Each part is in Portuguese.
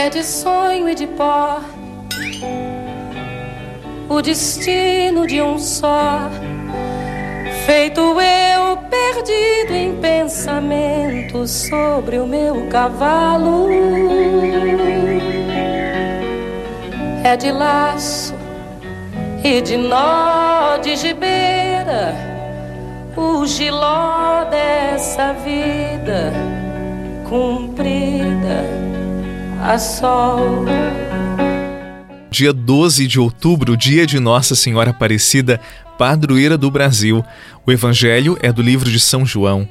é de sonho e de pó, o destino de um só, feito eu perdido em pensamento sobre o meu cavalo. É de laço e de nó de gibeira, o giló dessa vida cumprida a sol. Dia 12 de outubro, dia de Nossa Senhora Aparecida, padroeira do Brasil. O evangelho é do livro de São João.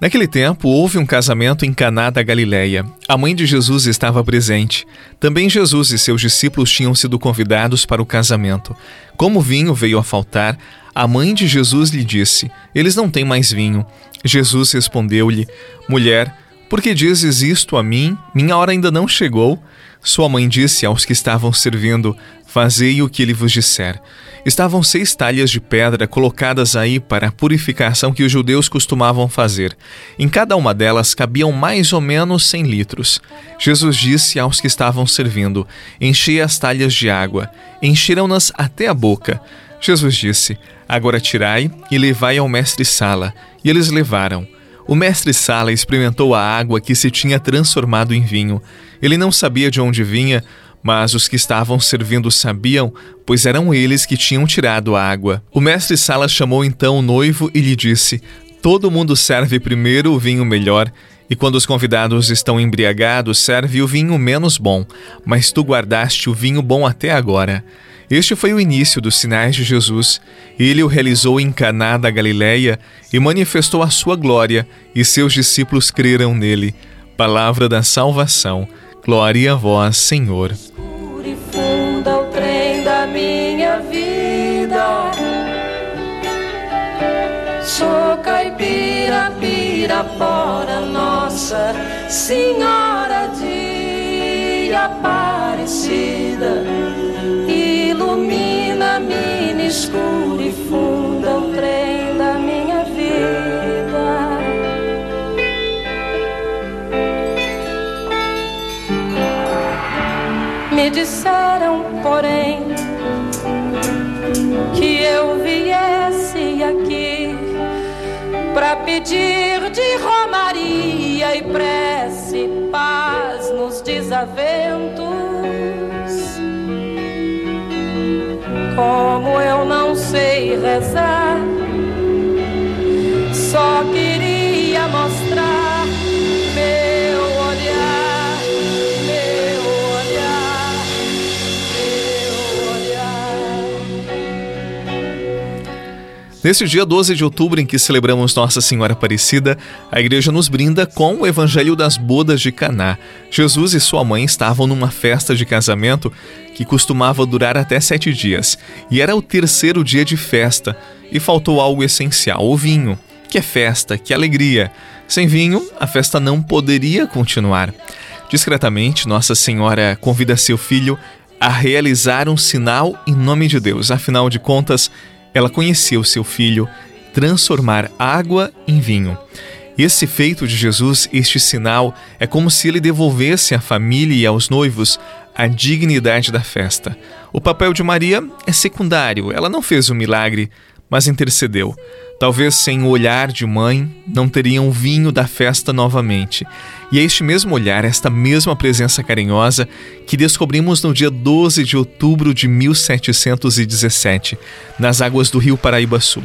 Naquele tempo, houve um casamento em Caná da Galileia. A mãe de Jesus estava presente. Também Jesus e seus discípulos tinham sido convidados para o casamento. Como o vinho veio a faltar, a mãe de Jesus lhe disse: Eles não têm mais vinho. Jesus respondeu-lhe: Mulher, por que dizes isto a mim? Minha hora ainda não chegou. Sua mãe disse aos que estavam servindo: Fazei o que ele vos disser. Estavam seis talhas de pedra colocadas aí para a purificação que os judeus costumavam fazer. Em cada uma delas cabiam mais ou menos cem litros. Jesus disse aos que estavam servindo: Enchei as talhas de água. Encheram-nas até a boca. Jesus disse: Agora tirai e levai ao mestre Sala. E eles levaram. O mestre Sala experimentou a água que se tinha transformado em vinho. Ele não sabia de onde vinha, mas os que estavam servindo sabiam, pois eram eles que tinham tirado a água. O mestre Sala chamou então o noivo e lhe disse: Todo mundo serve primeiro o vinho melhor, e quando os convidados estão embriagados, serve o vinho menos bom, mas tu guardaste o vinho bom até agora. Este foi o início dos sinais de Jesus. Ele o realizou em Caná da Galileia e manifestou a sua glória, e seus discípulos creram nele. Palavra da salvação. Glória a vós, Senhor. Nossa Senhora de Aparecida ilumina-me escuro e funda o trem da minha vida. Me disseram, porém, que eu viesse aqui para pedir de romaria e prece paz nos desaventos como eu não sei rezar. Neste dia 12 de outubro, em que celebramos Nossa Senhora Aparecida, a igreja nos brinda com o Evangelho das Bodas de Caná. Jesus e sua mãe estavam numa festa de casamento que costumava durar até sete dias, e era o terceiro dia de festa, e faltou algo essencial: o vinho. Que é festa, que alegria. Sem vinho, a festa não poderia continuar. Discretamente, Nossa Senhora convida seu filho a realizar um sinal em nome de Deus. Afinal de contas, ela conhecia o seu filho transformar água em vinho. Esse feito de Jesus, este sinal, é como se ele devolvesse à família e aos noivos a dignidade da festa. O papel de Maria é secundário, ela não fez o milagre, mas intercedeu. Talvez sem o olhar de mãe, não teriam vinho da festa novamente. E é este mesmo olhar, esta mesma presença carinhosa, que descobrimos no dia 12 de outubro de 1717, nas águas do rio Paraíba-Sul,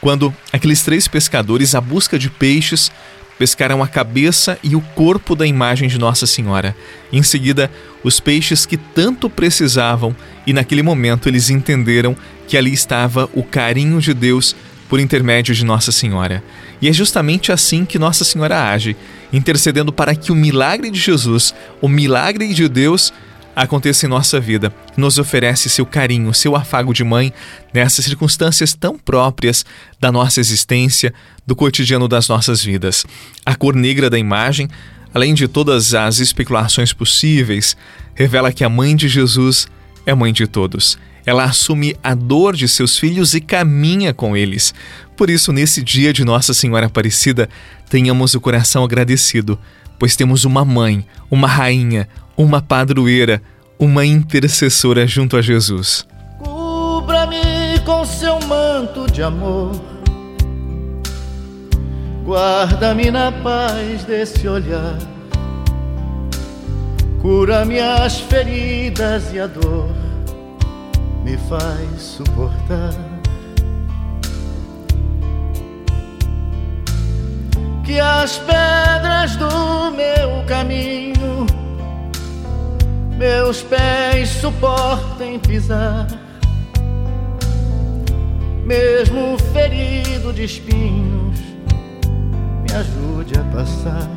quando aqueles três pescadores, à busca de peixes, pescaram a cabeça e o corpo da imagem de Nossa Senhora. Em seguida, os peixes que tanto precisavam, e naquele momento eles entenderam que ali estava o carinho de Deus por intermédio de Nossa Senhora. E é justamente assim que Nossa Senhora age, intercedendo para que o milagre de Jesus, o milagre de Deus, aconteça em nossa vida, nos oferece seu carinho, seu afago de mãe nessas circunstâncias tão próprias da nossa existência, do cotidiano das nossas vidas. A cor negra da imagem, além de todas as especulações possíveis, revela que a mãe de Jesus é mãe de todos. Ela assume a dor de seus filhos e caminha com eles. Por isso, nesse dia de Nossa Senhora Aparecida, tenhamos o coração agradecido, pois temos uma mãe, uma rainha, uma padroeira, uma intercessora junto a Jesus. Cubra-me com seu manto de amor. Guarda-me na paz desse olhar. Cura minhas feridas e a dor me faz suportar. Que as pedras meus pés suportem pisar, mesmo ferido de espinhos, me ajude a passar.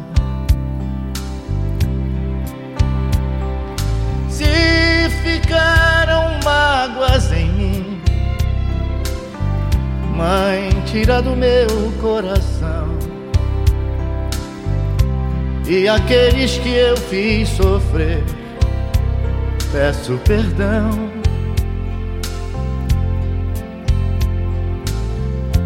Se ficaram mágoas em mim, Mãe, tira do meu coração. E aqueles que eu fiz sofrer peço perdão.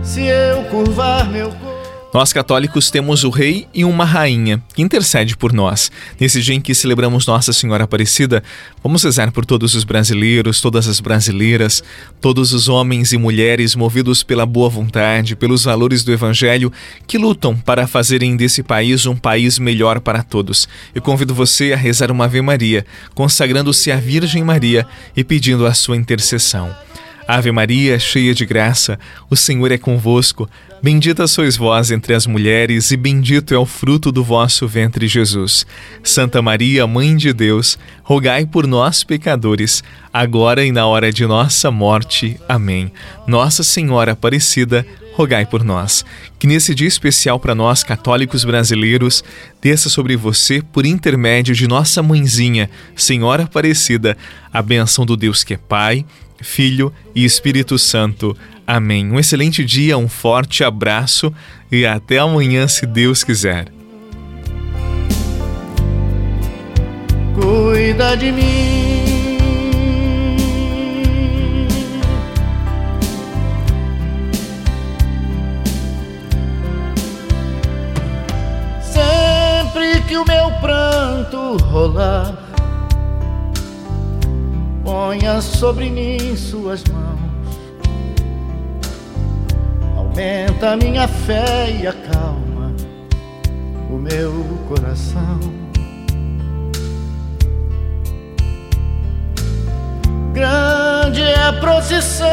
Se eu curvar meu corpo. Nós católicos temos o rei e uma rainha que intercede por nós. Nesse dia em que celebramos Nossa Senhora Aparecida, vamos rezar por todos os brasileiros, todas as brasileiras, todos os homens e mulheres movidos pela boa vontade, pelos valores do Evangelho, que lutam para fazerem desse país um país melhor para todos. Eu convido você a rezar uma Ave Maria, consagrando-se à Virgem Maria e pedindo a sua intercessão. Ave Maria, cheia de graça, o Senhor é convosco. Bendita sois vós entre as mulheres, e bendito é o fruto do vosso ventre, Jesus. Santa Maria, Mãe de Deus, rogai por nós, pecadores, agora e na hora de nossa morte. Amém. Nossa Senhora Aparecida, rogai por nós. Que nesse dia especial para nós, católicos brasileiros, desça sobre você, por intermédio de nossa mãezinha, Senhora Aparecida, a benção do Deus que é Pai Filho e Espírito Santo. Amém. Um excelente dia, um forte abraço e até amanhã, se Deus quiser. Cuida de mim. Sempre que o meu pranto rolar ponha sobre mim suas mãos. Aumenta minha fé e acalma o meu coração. Grande é a procissão.